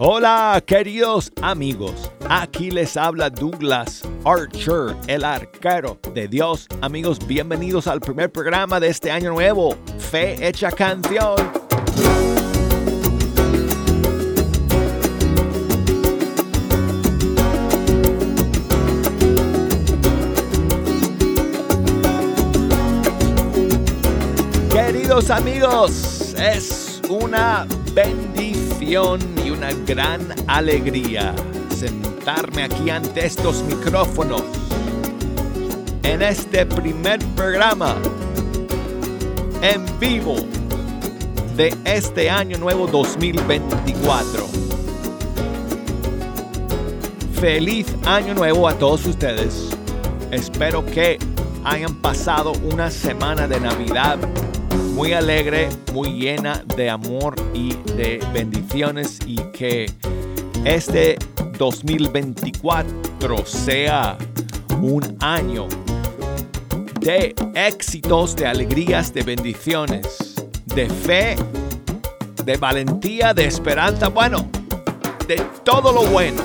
Hola queridos amigos, aquí les habla Douglas Archer, el arquero de Dios. Amigos, bienvenidos al primer programa de este año nuevo, Fe Hecha Canción. Queridos amigos, es una bendición una gran alegría sentarme aquí ante estos micrófonos en este primer programa en vivo de este año nuevo 2024. Feliz año nuevo a todos ustedes. Espero que hayan pasado una semana de Navidad muy alegre, muy llena de amor y de bendiciones y que este 2024 sea un año de éxitos, de alegrías, de bendiciones, de fe, de valentía, de esperanza, bueno, de todo lo bueno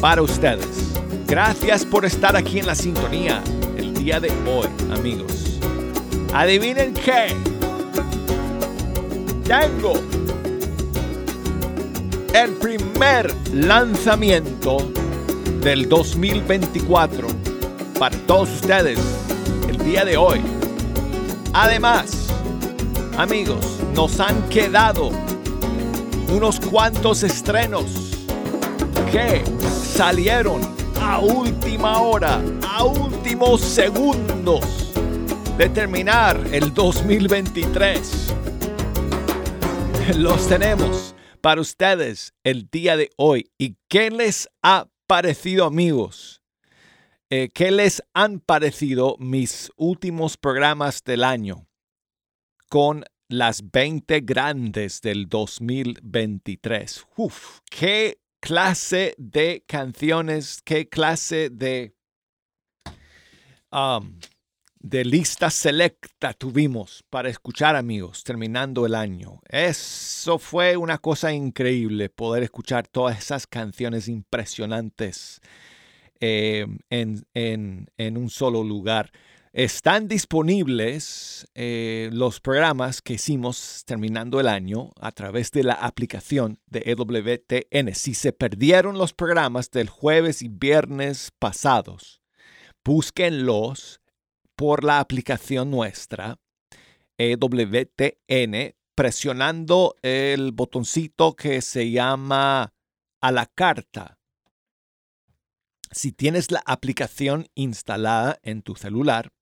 para ustedes. Gracias por estar aquí en la sintonía el día de hoy, amigos. Adivinen qué. Tengo el primer lanzamiento del 2024 para todos ustedes el día de hoy. Además, amigos, nos han quedado unos cuantos estrenos que salieron a última hora, a últimos segundos de terminar el 2023. Los tenemos para ustedes el día de hoy. ¿Y qué les ha parecido amigos? Eh, ¿Qué les han parecido mis últimos programas del año con las 20 grandes del 2023? Uf, qué clase de canciones, qué clase de... Um, de lista selecta tuvimos para escuchar amigos terminando el año. Eso fue una cosa increíble poder escuchar todas esas canciones impresionantes eh, en, un solo lugar. Están disponibles eh, los programas que hicimos terminando el año a través de la aplicación de EWTN. Si se perdieron los programas del jueves y viernes pasados, búsquenlos por la aplicación nuestra, EWTN, presionando el botoncito que se llama a la carta. Si tienes la aplicación instalada en tu celular,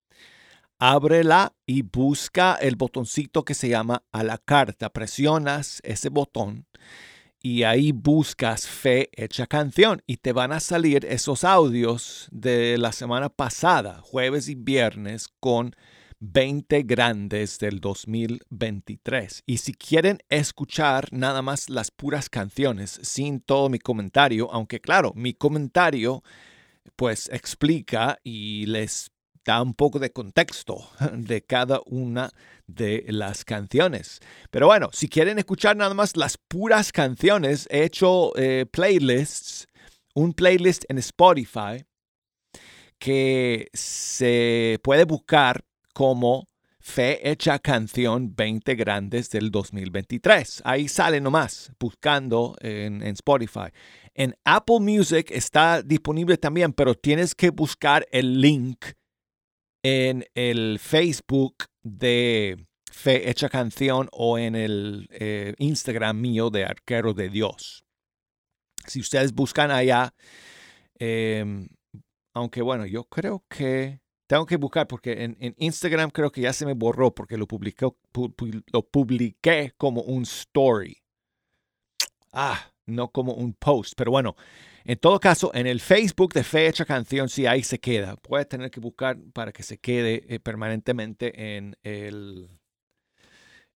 ábrela y busca el botoncito que se llama a la carta. Presionas ese botón y ahí buscas Fe Hecha Canción y te van a salir esos audios de la semana pasada, jueves y viernes, con 20 grandes del 2023. Y si quieren escuchar nada más las puras canciones sin todo mi comentario, aunque claro, mi comentario pues explica y les da un poco de contexto de cada una de las canciones. Pero bueno, si quieren escuchar nada más las puras canciones, he hecho eh, playlists, un playlist en Spotify que se puede buscar como Fe Hecha Canción 20 Grandes del 2023. Ahí sale nomás, buscando en, en, Spotify. En Apple Music está disponible también, pero tienes que buscar el link en el Facebook de Fe Hecha Canción o en el eh, Instagram mío de Arquero de Dios. Si ustedes buscan allá, em, aunque bueno, yo creo que tengo que buscar porque en, Instagram creo que ya se me borró porque lo, lo publiqué como un story. Ah, no como un post, pero bueno. En todo caso, en el Facebook de Fecha Canción, sí, ahí se queda. Puedes tener que buscar para que se quede eh, permanentemente en, el,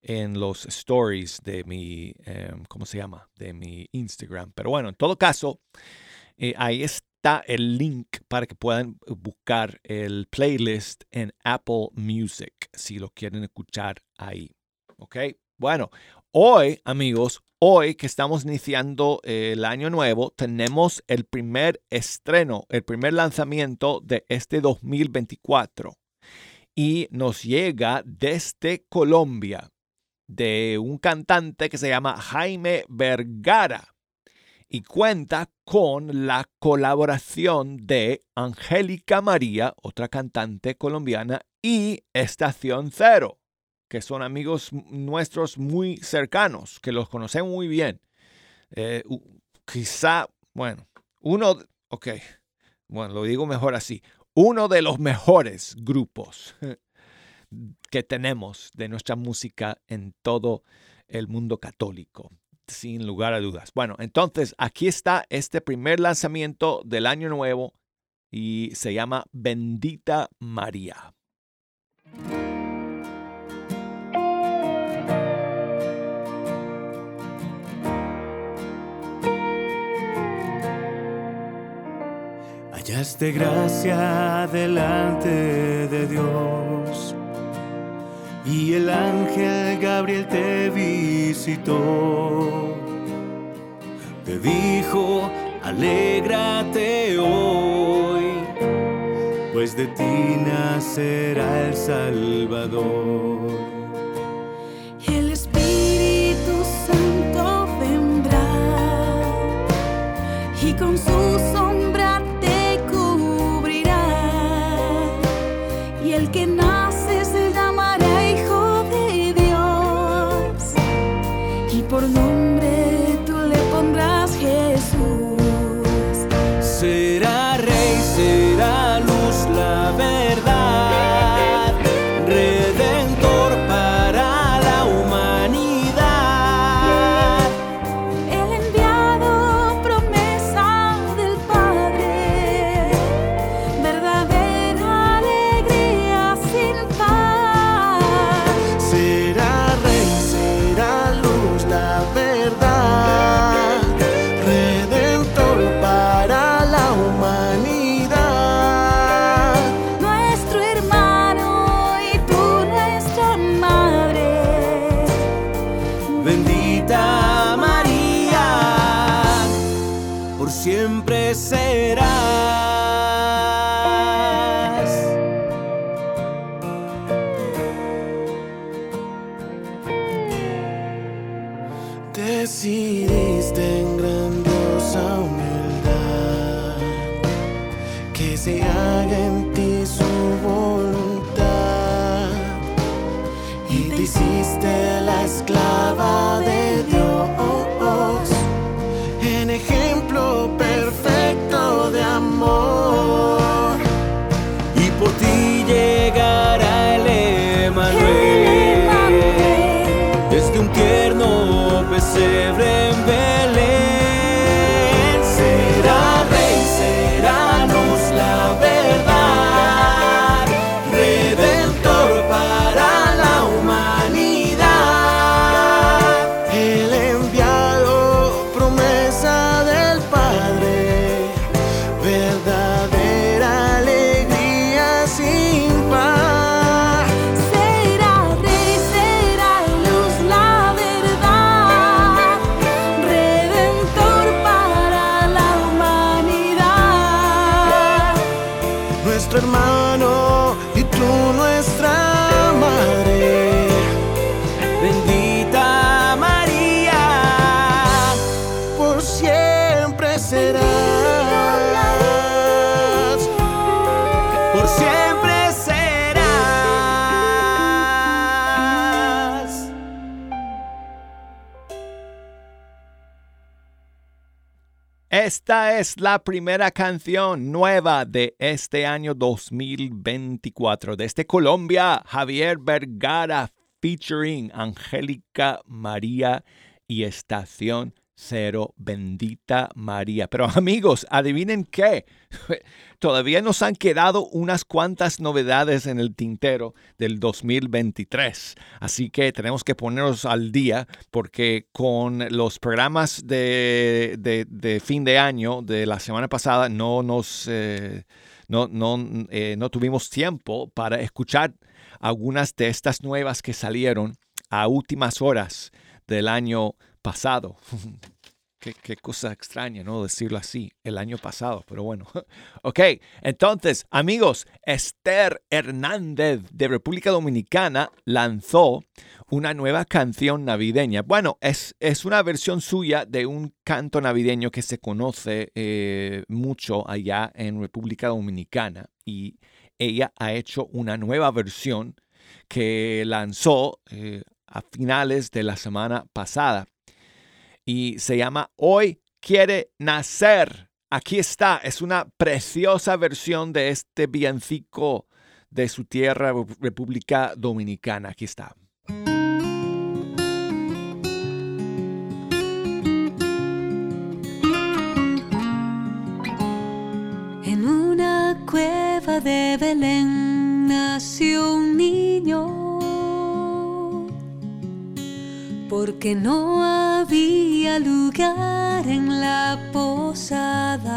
en los stories de mi, em, ¿cómo se llama? De mi Instagram. Pero bueno, en todo caso, eh, ahí está el link para que puedan buscar el playlist en Apple Music si lo quieren escuchar ahí. ¿Ok? Bueno, hoy, amigos, hoy que estamos iniciando eh, el año nuevo, tenemos el primer estreno, el primer lanzamiento de este 2024. Y nos llega desde Colombia, de un cantante que se llama Jaime Vergara y cuenta con la colaboración de Angélica María, otra cantante colombiana, y Estación Cero, que son amigos nuestros muy cercanos, que los conocemos muy bien. Eh, quizá, bueno, uno, ok, bueno, lo digo mejor así, uno de los mejores grupos que tenemos de nuestra música en todo el mundo católico sin lugar a dudas. Bueno, entonces aquí está este primer lanzamiento del año nuevo y se llama Bendita María. Hallaste gracia delante de Dios y el ángel Gabriel te visitó. Te dijo, alégrate hoy, pues de ti nacerá el Salvador. El Espíritu Santo vendrá y con su es la primera canción nueva de este año 2024. Desde Colombia, Javier Vergara featuring Angélica María y Estación Cero, bendita María. Pero amigos, adivinen qué. Todavía nos han quedado unas cuantas novedades en el tintero del 2023. Así que tenemos que ponernos al día porque con los programas de, de- fin de año de la semana pasada no nos... eh, no, no, eh, no tuvimos tiempo para escuchar algunas de estas nuevas que salieron a últimas horas del año pasado. Qué, cosa extraña, ¿no? Decirlo así, el año pasado, pero bueno. Ok, entonces, amigos, Esther Hernández de República Dominicana lanzó una nueva canción navideña. Bueno, es, es una versión suya de un canto navideño que se conoce eh, mucho allá en República Dominicana y ella ha hecho una nueva versión que lanzó eh, a finales de la semana pasada y se llama Hoy quiere nacer. Aquí está, es una preciosa versión de este villancico de su tierra, República Dominicana. Aquí está. En una cueva de Belén nació un niño porque no había lugar en la posada.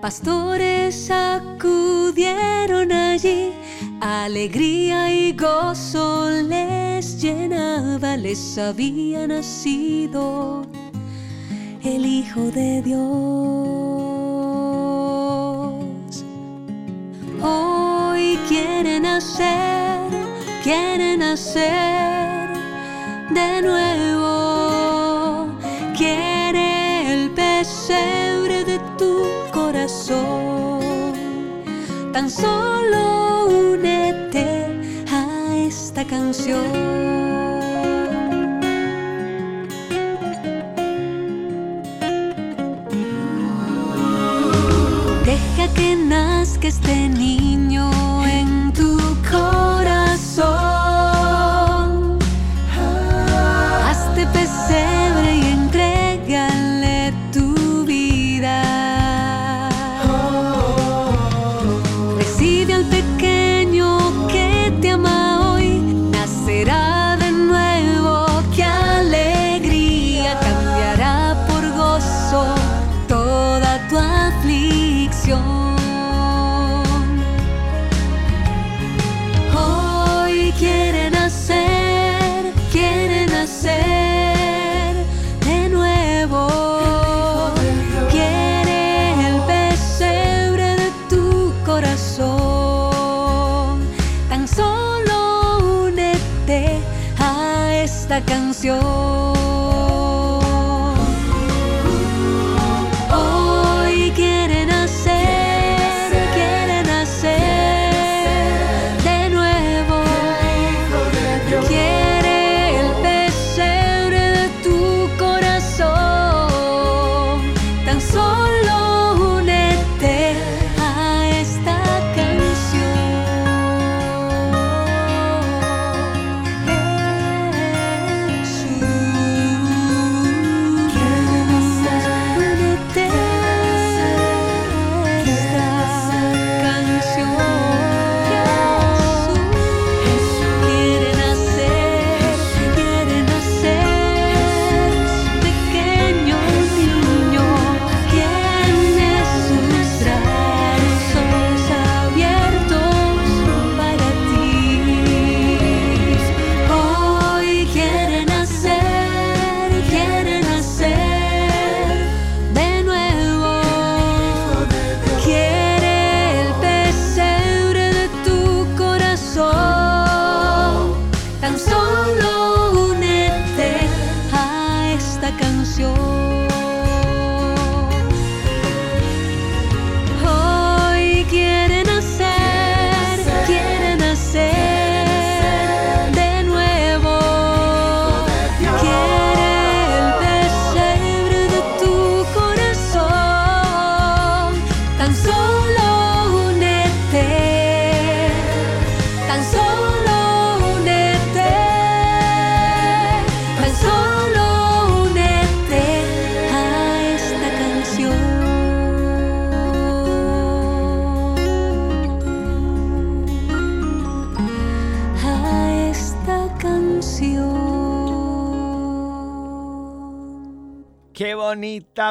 Pastores acudieron allí, alegría y gozo les llenaba, les había nacido el Hijo de Dios. Hoy quieren nacer quiere nacer de nuevo, quiere el pesebre de tu corazón. Tan solo únete a esta canción. Deja que nazca este niño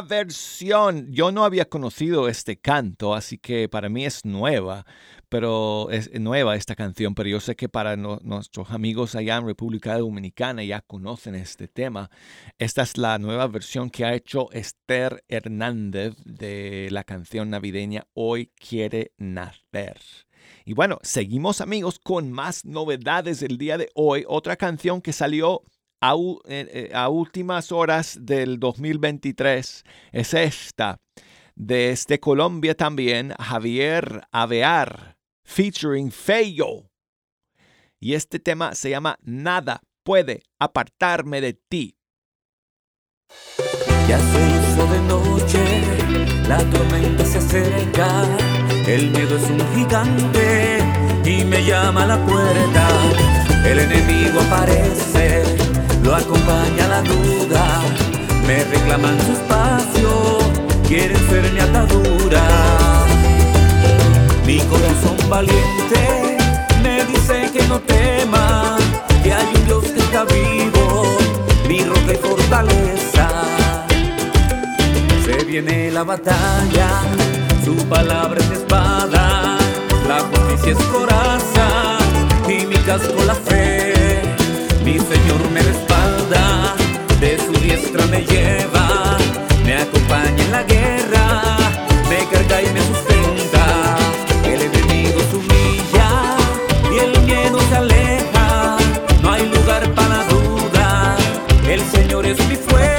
versión. Yo no había conocido este canto, así que para mí es nueva, pero es nueva esta canción, pero yo sé que para nuestros amigos allá en República Dominicana ya conocen este tema. Esta es la nueva versión que ha hecho Esther Hernández de la canción navideña Hoy quiere nacer. Y bueno, seguimos amigos con más novedades el día de hoy. Otra canción que salió a, eh, eh, últimas horas del 2023 es esta. Desde Colombia también, Javier Avear, featuring Feyo. Y este tema se llama Nada puede apartarme de ti. Ya se hizo de noche, la tormenta se acerca, el miedo es un gigante y me llama a la puerta. El enemigo aparece, lo acompaña la duda, me reclaman su espacio, quieren ser mi atadura. Mi corazón valiente me dice que no tema, que hay un Dios que está vivo, mi roca y fortaleza. Se viene la batalla, su palabra es espada, la justicia es coraza. Y mi casco la fe. Mi Señor me respalda, de su diestra me lleva, me acompaña en la guerra, me carga y me sustenta. El enemigo se humilla y el miedo se aleja, no hay lugar para duda, el Señor es mi fuerza.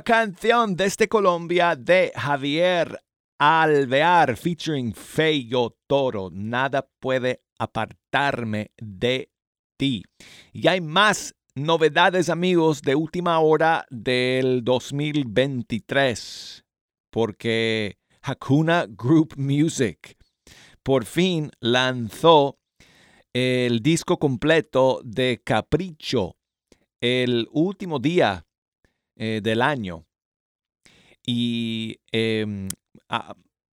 Nueva canción desde Colombia de Javier Alvear featuring Feyo Toro. Nada puede apartarme de ti. Y hay más novedades amigos de última hora del 2023 porque Hakuna Group Music por fin lanzó el disco completo de Capricho el último día eh, del año. Y em,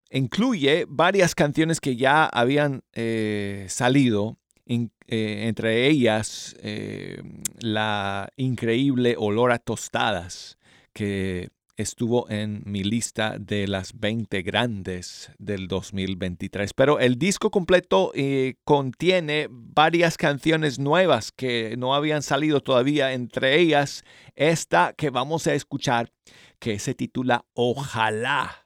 incluye varias canciones que ya habían eh, salido, eh, entre ellas eh, la increíble Olor a Tostadas, que estuvo en mi lista de las 20 grandes del 2023. Pero el disco completo eh, contiene varias canciones nuevas que no habían salido todavía, entre ellas esta que vamos a escuchar, que se titula Ojalá.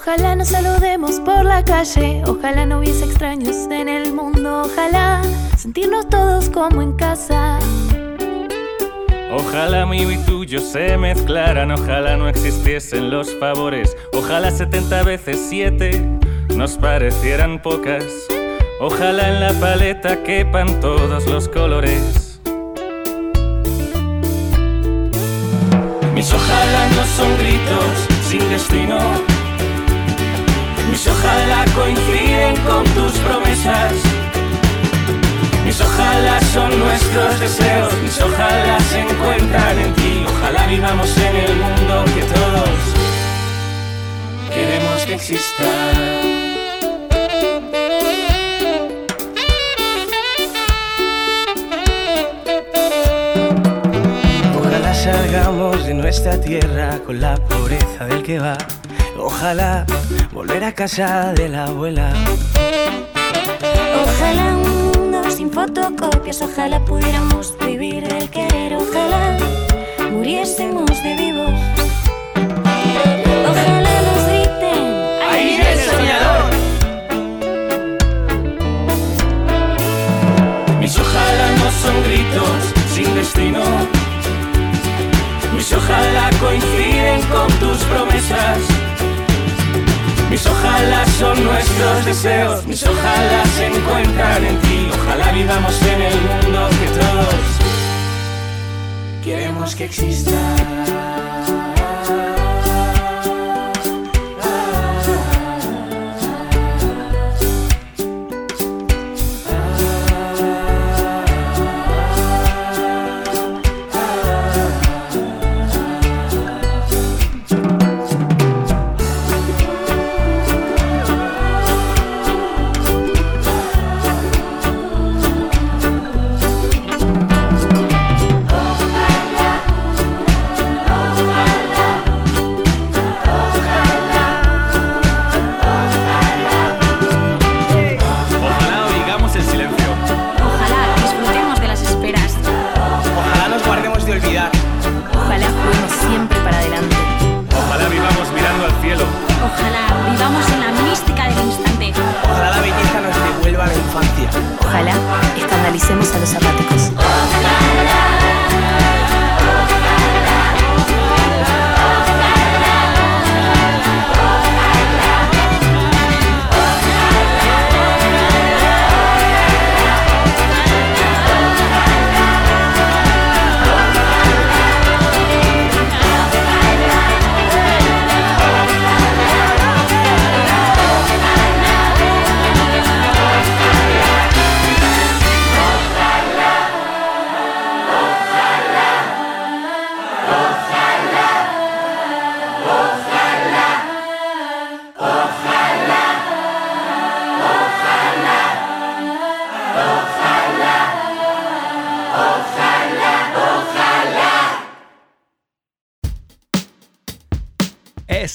Ojalá nos saludemos por la calle, ojalá no hubiese extraños en el mundo, ojalá sentirnos todos como en casa. Ojalá mío y tuyo se mezclaran, ojalá no existiesen los favores, ojalá 70 veces 7 nos parecieran pocas, ojalá en la paleta quepan todos los colores. Mis ojalá no son gritos sin destino, mis ojalá coinciden con tus promesas. Mis ojalá son nuestros deseos, mis ojalá se encuentran en ti, ojalá vivamos en el mundo que todos queremos que exista. Ojalá salgamos de nuestra tierra con la pobreza del que va. Ojalá volver a casa de la abuela. Ojalá un mundo sin fotocopias, ojalá pudiéramos vivir el querer, ojalá muriésemos de vivos. Ojalá nos griten, ¡Ahí viene el soñador! Mis ojalá no son gritos sin destino. Mis ojalá coinciden con tus promesas. Mis ojalá son nuestros deseos. Mis ojalá se encuentran en ti. Ojalá vivamos en el mundo que todos queremos que exista.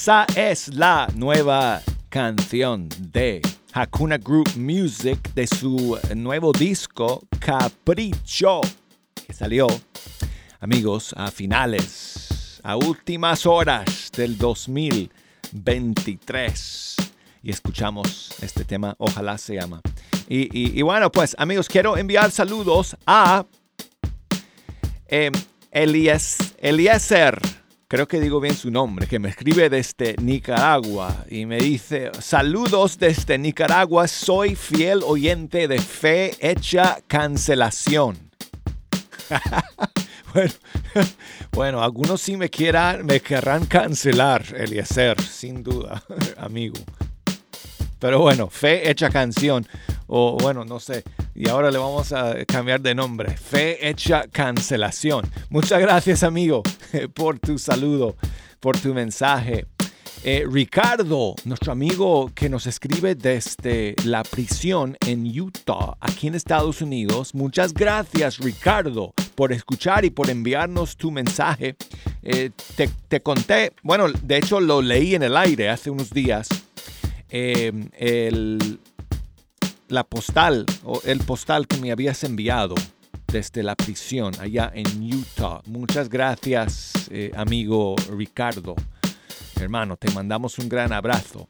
Esa es la nueva canción de Hakuna Group Music de su nuevo disco Capricho, que salió, amigos, a finales, a últimas horas del 2023. Y escuchamos este tema, ojalá se llama. Y, y- bueno, pues amigos, quiero enviar saludos a eh, Elies, Eliezer, creo que digo bien su nombre, que me escribe desde Nicaragua y me dice, saludos desde Nicaragua, soy fiel oyente de Fe Hecha Cancelación. bueno, algunos sí me, quieran, me querrán cancelar, Eliezer, sin duda, amigo. Pero bueno, Fe Hecha Canción. O bueno, no sé. Y ahora le vamos a cambiar de nombre. Fe Hecha Cancelación. Muchas gracias, amigo, por tu saludo, por tu mensaje. Eh, Ricardo, nuestro amigo que nos escribe desde la prisión en Utah, aquí en Estados Unidos. Muchas gracias, Ricardo, por escuchar y por enviarnos tu mensaje. Eh, te, te conté, bueno, de hecho lo leí en el aire hace unos días. eh, el, la postal o el postal que me habías enviado desde la prisión allá en Utah. Muchas gracias, eh, amigo Ricardo. Hermano, te mandamos un gran abrazo.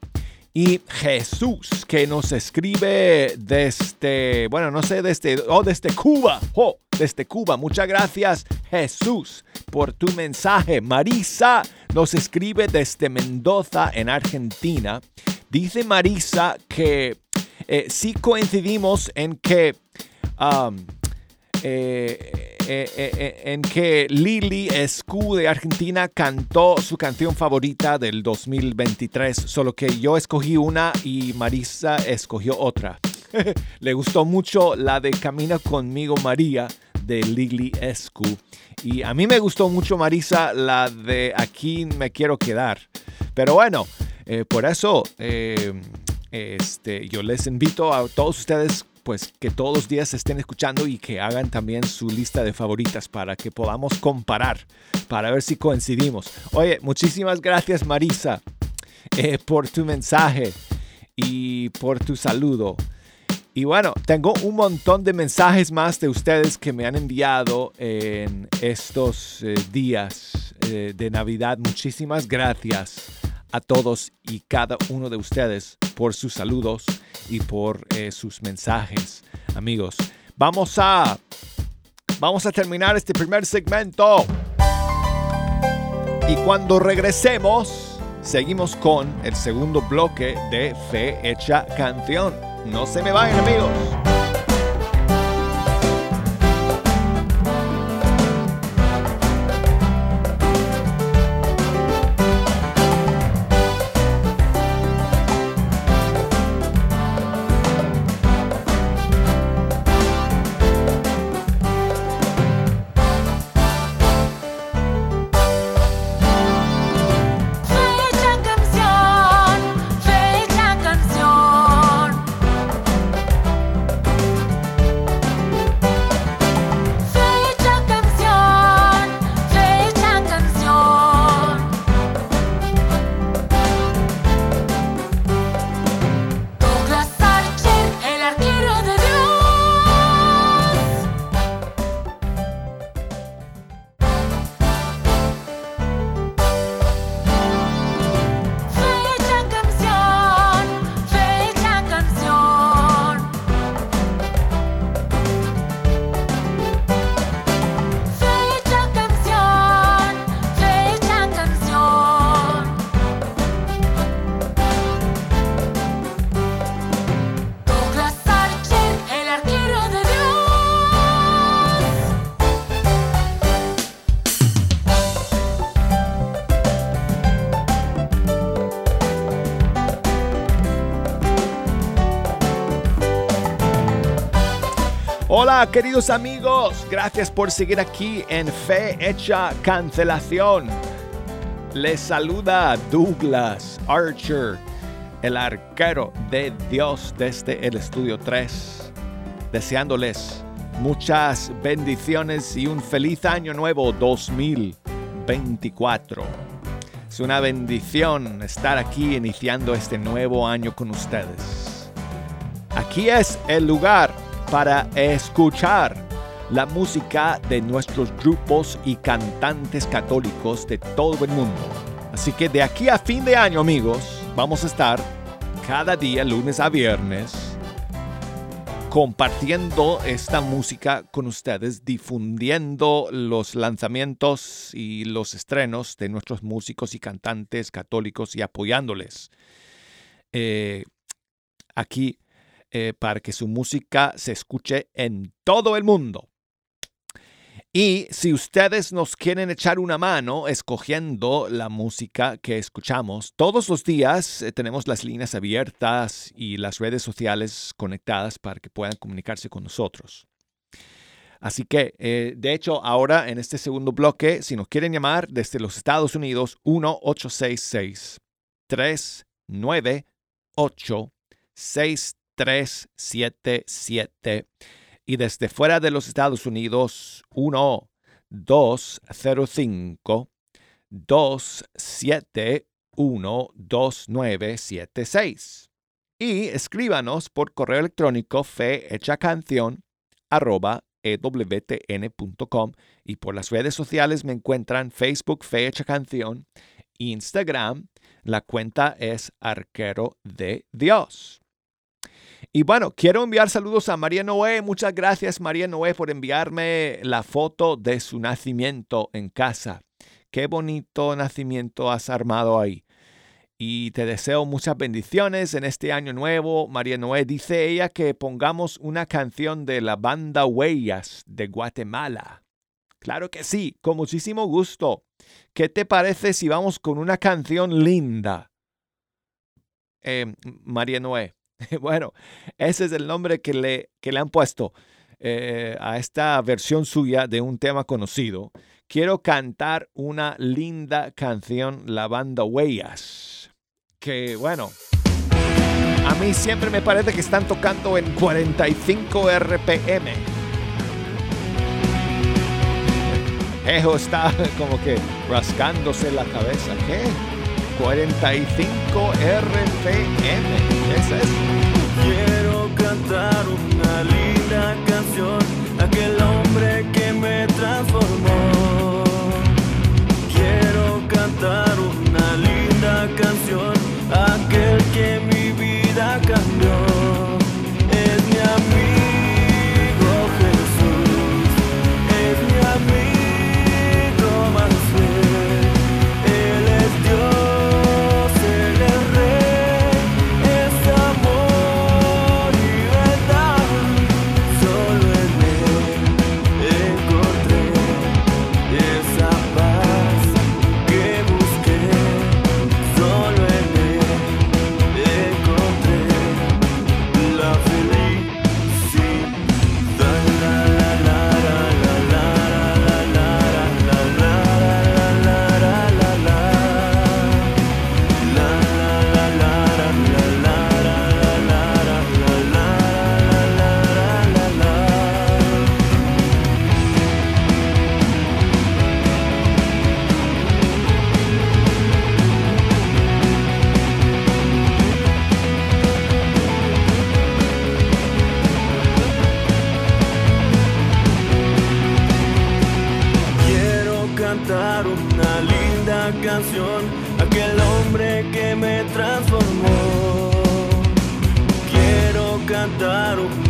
Y Jesús, que nos escribe desde, bueno, no sé, desde, oh, desde Cuba. Oh, desde Cuba. Muchas gracias, Jesús, por tu mensaje. Marisa nos escribe desde Mendoza, en Argentina. Dice Marisa que eh, sí coincidimos en que um, eh, eh, eh, en que Lili Escu de Argentina cantó su canción favorita del 2023, solo que yo escogí una y Marisa escogió otra. Le gustó mucho la de Camina conmigo María de Lili Escu. Y a mí me gustó mucho Marisa la de Aquí me quiero quedar. Pero bueno, por eso este, yo les invito a todos ustedes pues que todos los días estén escuchando y que hagan también su lista de favoritas para que podamos comparar, para ver si coincidimos. Oye, muchísimas gracias Marisa eh, por tu mensaje y por tu saludo. Y bueno, tengo un montón de mensajes más de ustedes que me han enviado en estos eh, días eh, de Navidad. Muchísimas gracias a todos y cada uno de ustedes por sus saludos y por eh, sus mensajes, amigos. Vamos a vamos a terminar este primer segmento. Y cuando regresemos, seguimos con el segundo bloque de Fe Hecha Canción. No se me vayan, amigos. Queridos amigos, gracias por seguir aquí en Fe Hecha Cancelación. Les saluda Douglas Archer, el arquero de Dios desde el estudio 3, deseándoles muchas bendiciones y un feliz año nuevo 2024. Es una bendición estar aquí iniciando este nuevo año con ustedes. Aquí es el lugar para escuchar la música de nuestros grupos y cantantes católicos de todo el mundo. Así que de aquí a fin de año, amigos, vamos a estar cada día, lunes a viernes, compartiendo esta música con ustedes, difundiendo los lanzamientos y los estrenos de nuestros músicos y cantantes católicos y apoyándoles. Eh, aquí eh, para que su música se escuche en todo el mundo. Y si ustedes nos quieren echar una mano escogiendo la música que escuchamos, todos los días eh, tenemos las líneas abiertas y las redes sociales conectadas para que puedan comunicarse con nosotros. Así que, eh, de hecho, ahora en este segundo bloque, si nos quieren llamar desde los Estados Unidos, 1-866 398 6377 y desde fuera de los Estados Unidos 1 205 271 2976 y escríbanos por correo electrónico fehechacanción arroba ewtn.com y por las redes sociales me encuentran Facebook Fe Hecha Canción, Instagram. La cuenta es Arquero de Dios. Y bueno, quiero enviar saludos a María Noé. Muchas gracias María Noé por enviarme la foto de su nacimiento en casa. Qué bonito nacimiento has armado ahí. Y te deseo muchas bendiciones en este año nuevo. María Noé dice ella que pongamos una canción de la banda Huellas de Guatemala. Claro que sí, con muchísimo gusto. ¿Qué te parece si vamos con una canción linda? Eh, María Noé. Bueno, ese es el nombre que le, que le han puesto eh, a esta versión suya de un tema conocido. Quiero cantar una linda canción, la banda Huellas. Que bueno, a mí siempre me parece que están tocando en 45 RPM. Ejo está como que rascándose la cabeza. ¿Qué? 45 RPM. ¿Qué es? Quiero cantar una linda canción, aquel hombre que me transformó. Quiero cantar una linda canción, aquel que mi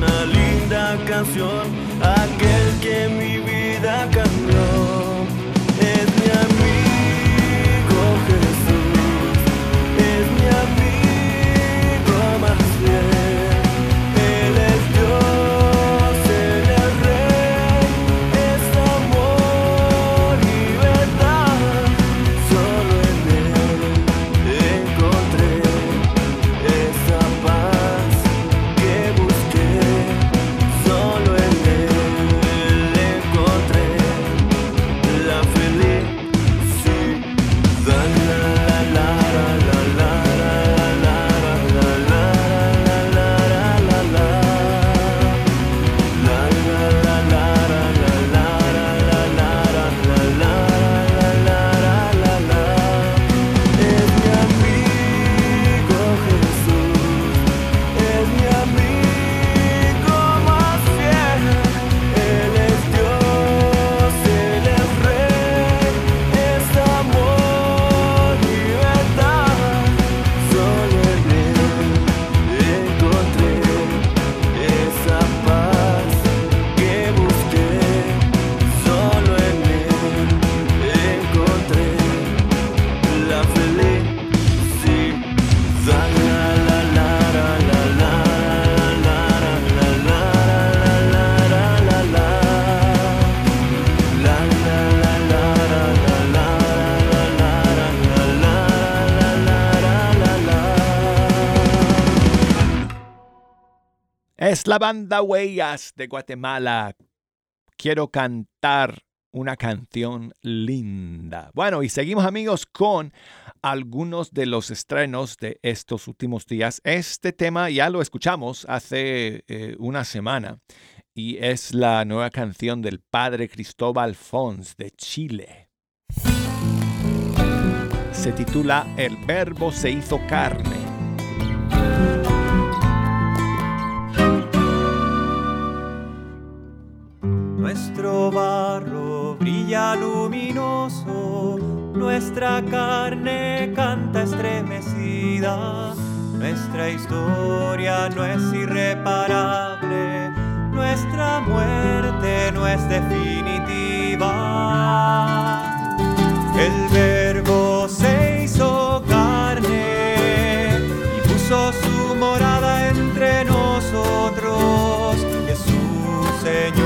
una linda canción, aquel que mi vida cambió. Es la banda Huellas de Guatemala. Quiero cantar una canción linda. Bueno, y seguimos amigos con algunos de los estrenos de estos últimos días. Este tema ya lo escuchamos hace eh, una semana y es la nueva canción del padre Cristóbal Fons de Chile. Se titula El verbo se hizo carne. Nuestro barro brilla luminoso, nuestra carne canta estremecida. Nuestra historia no es irreparable, nuestra muerte no es definitiva. El verbo se hizo carne y puso su morada entre nosotros. Jesús, Señor,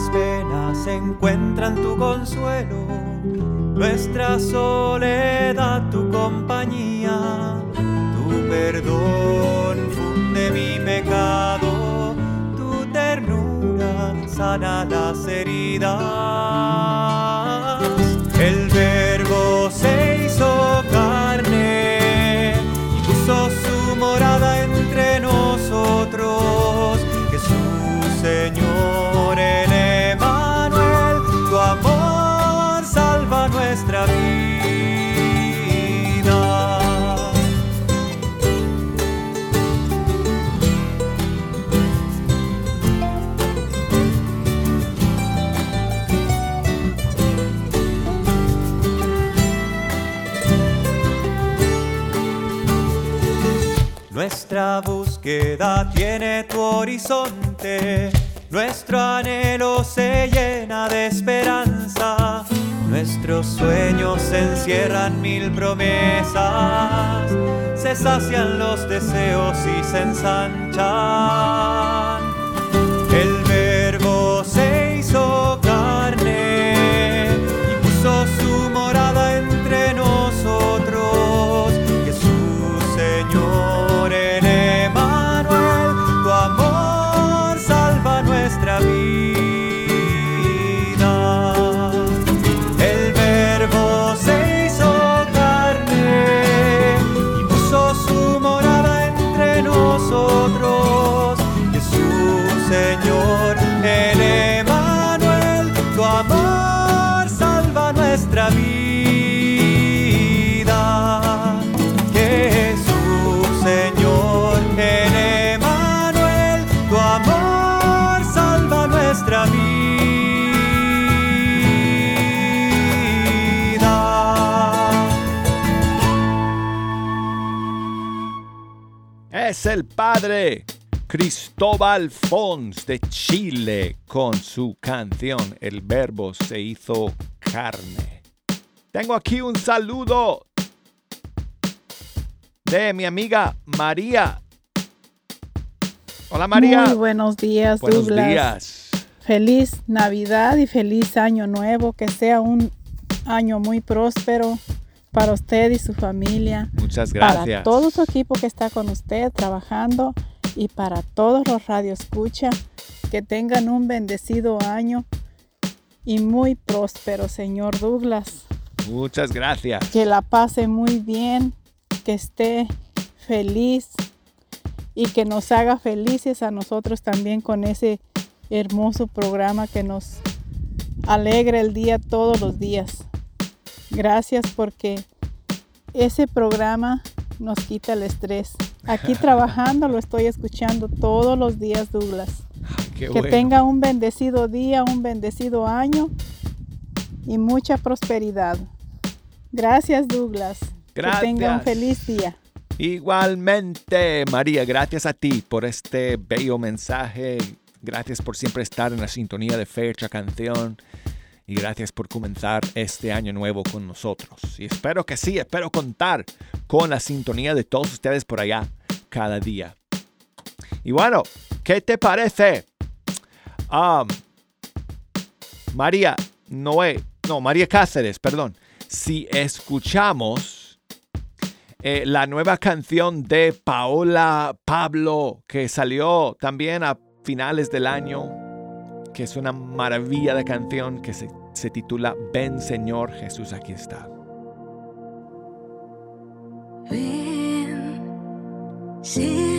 Nuestras penas encuentran tu consuelo, nuestra soledad tu compañía, tu perdón funde mi pecado, tu ternura sana las heridas. El nuestro anhelo se llena de esperanza, nuestros sueños encierran mil promesas, se sacian los deseos y se Es el padre Cristóbal Fons de Chile con su canción El Verbo se hizo carne. Tengo aquí un saludo de mi amiga María. Hola María. Muy buenos días, Buenos Douglas. días. Feliz Navidad y feliz Año Nuevo. Que sea un año muy próspero para usted y su familia. Muchas Para todo su equipo que está con usted trabajando y para todos los radioescucha. Que tengan un bendecido año y muy próspero, señor Douglas. Muchas gracias. Que la pase muy bien, que esté feliz y que nos haga felices a nosotros también con ese hermoso programa que nos alegra el día todos los días. Gracias porque ese programa nos quita el estrés. Aquí trabajando lo estoy escuchando todos los días, Douglas. Qué Que bueno. tenga un bendecido día, un bendecido año y mucha prosperidad. Gracias, Douglas. Que tenga un Gracias. feliz día. Igualmente, María, gracias a ti por este bello mensaje. Gracias por siempre estar en la sintonía de Fecha Canción. Y gracias por comenzar este año nuevo con nosotros. Y espero que sí, espero contar con la sintonía de todos ustedes por allá cada día. Y bueno, ¿qué te parece? Um, María Noé, no, María Cáceres, perdón. Si escuchamos eh, la nueva canción de Paola Pablo que salió también a finales del año, que es una maravilla de canción que se, se titula Ven Señor Jesús, aquí está. Ven, Señor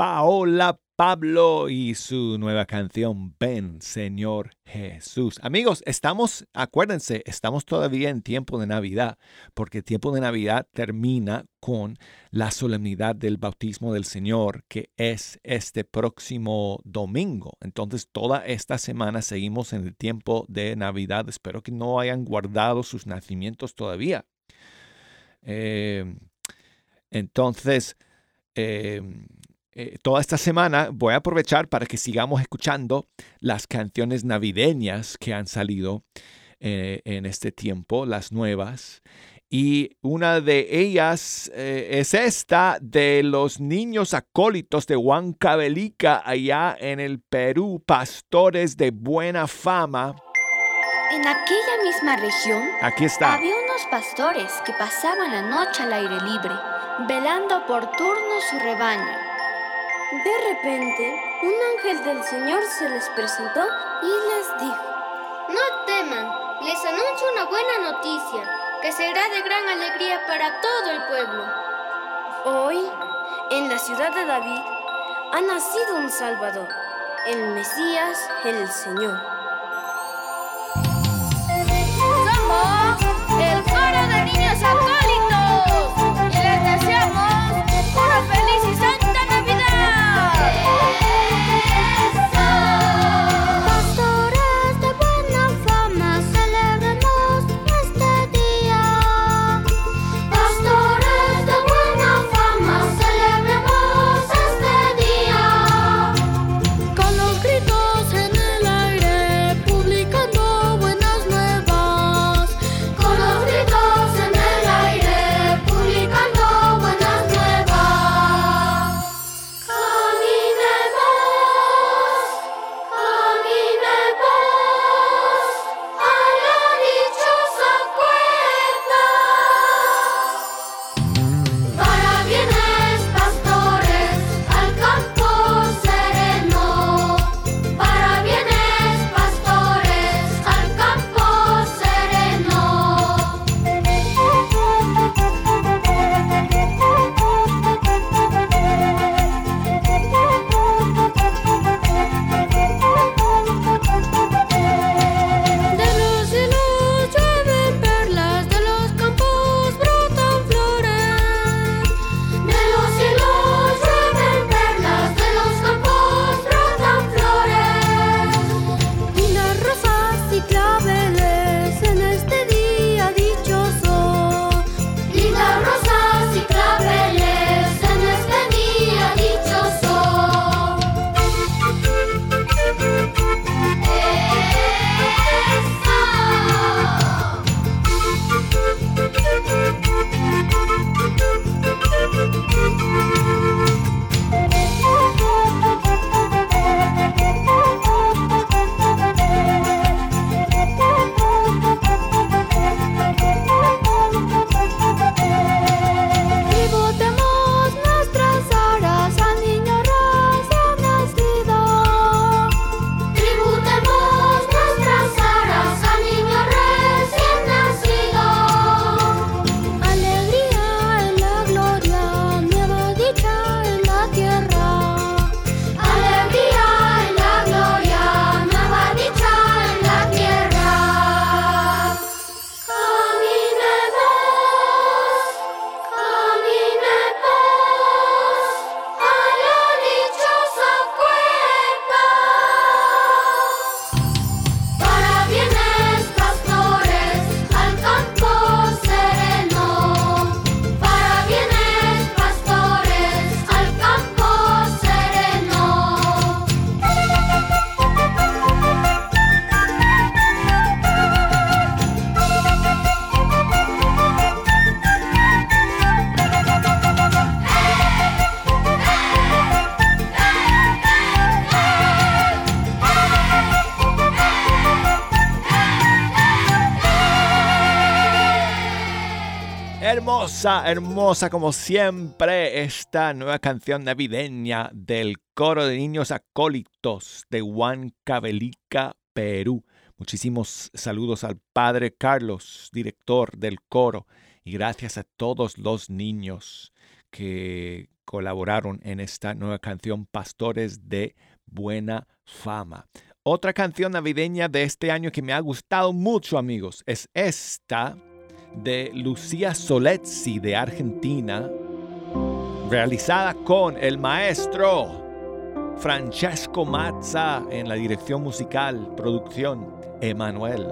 Paola Pablo y su nueva canción Ven, Señor Jesús. Amigos, estamos, acuérdense, estamos todavía en tiempo de Navidad, porque tiempo de Navidad termina con la solemnidad del bautismo del Señor, que es este próximo domingo. Entonces, toda esta semana seguimos en el tiempo de Navidad. Espero que no hayan guardado sus nacimientos todavía. Eh, entonces, eh, eh, toda esta semana voy a aprovechar para que sigamos escuchando las canciones navideñas que han salido eh, en este tiempo, las nuevas. Y una de ellas eh, es esta de los niños acólitos de Huancavelica, allá en el Perú, pastores de buena fama. En aquella misma región Aquí está. había unos pastores que pasaban la noche al aire libre, velando por turno su rebaño. De repente, un ángel del Señor se les presentó y les dijo, No teman, les anuncio una buena noticia, que será de gran alegría para todo el pueblo. Hoy, en la ciudad de David, ha nacido un Salvador, el Mesías, el Señor. Hermosa, hermosa como siempre esta nueva canción navideña del coro de niños acólitos de Huancavelica, Perú. Muchísimos saludos al padre Carlos, director del coro, y gracias a todos los niños que colaboraron en esta nueva canción Pastores de Buena Fama. Otra canción navideña de este año que me ha gustado mucho amigos es esta de Lucía Solezzi de Argentina, realizada con el maestro Francesco Mazza en la dirección musical, producción Emanuel.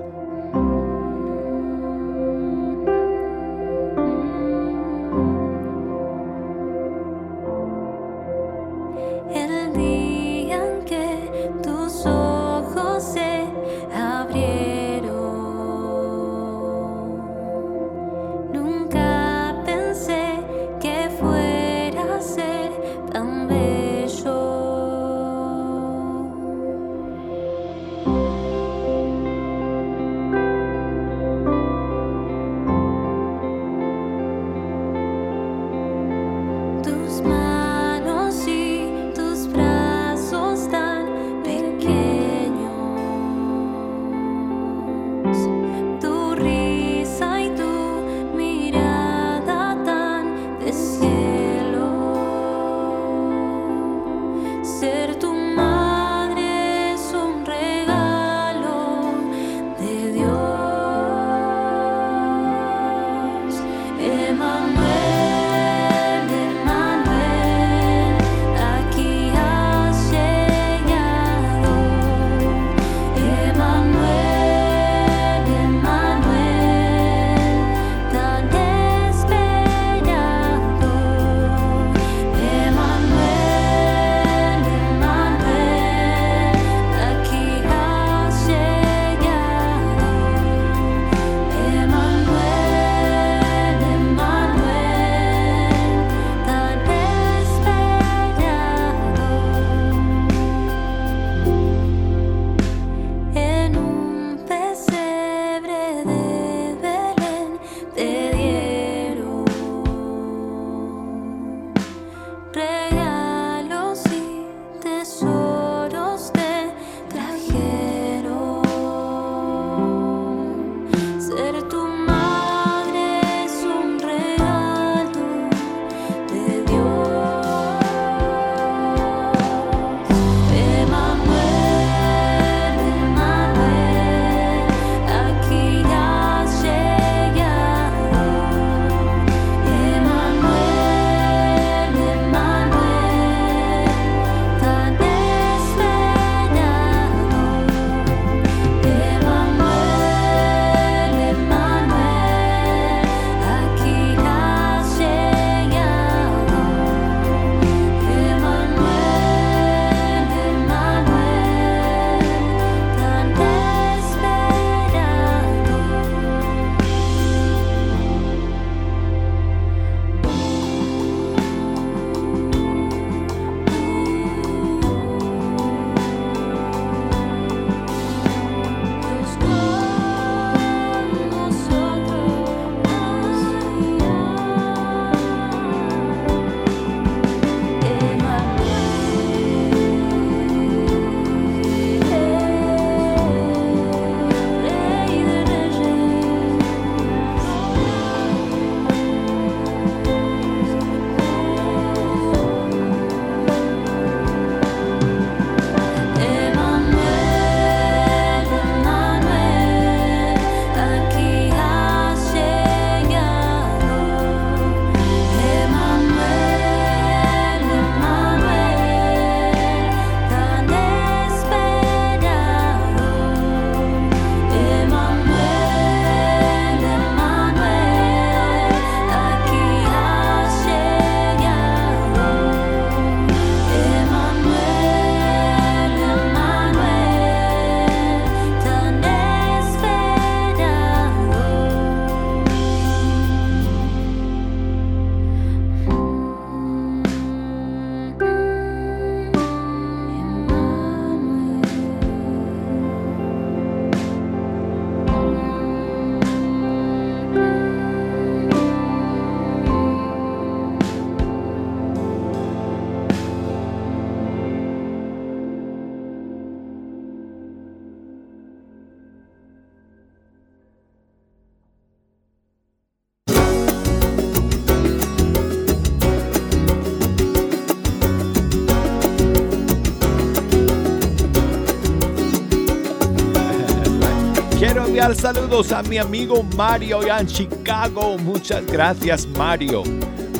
Saludos a mi amigo Mario ya en Chicago. Muchas gracias Mario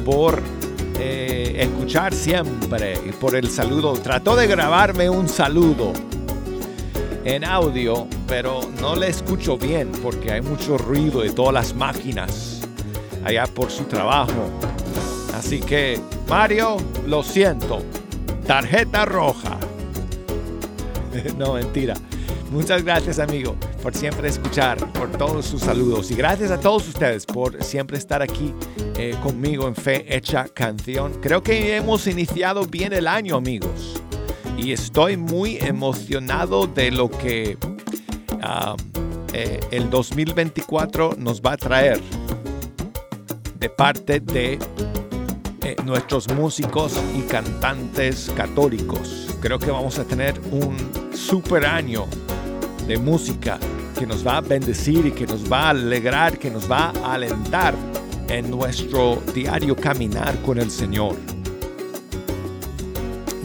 por eh, escuchar siempre y por el saludo. Trató de grabarme un saludo en audio, pero no le escucho bien porque hay mucho ruido de todas las máquinas allá por su trabajo. Así que, Mario, lo siento. Tarjeta roja. no, mentira. Muchas gracias, amigo, por siempre escuchar, por todos sus saludos. Y gracias a todos ustedes por siempre estar aquí eh, conmigo en Fe Hecha Canción. Creo que hemos iniciado bien el año, amigos. Y estoy muy emocionado de lo que eh, el 2024 nos va a traer de parte de eh, nuestros músicos y cantantes católicos. Creo que vamos a tener un super año de música que nos va a bendecir y que nos va a alegrar, que nos va a alentar en nuestro diario caminar con el Señor.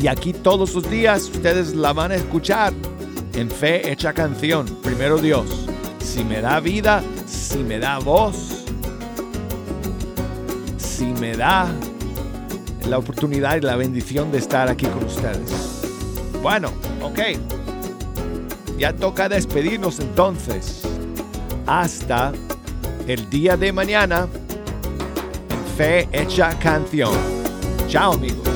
Y aquí todos los días ustedes la van a escuchar en fe hecha canción. Primero Dios, si me da vida, si me da voz, si me da la oportunidad y la bendición de estar aquí con ustedes. Bueno, ok. Ya toca despedirnos entonces. Hasta el día de mañana en Fe Hecha Canción. Chao amigos.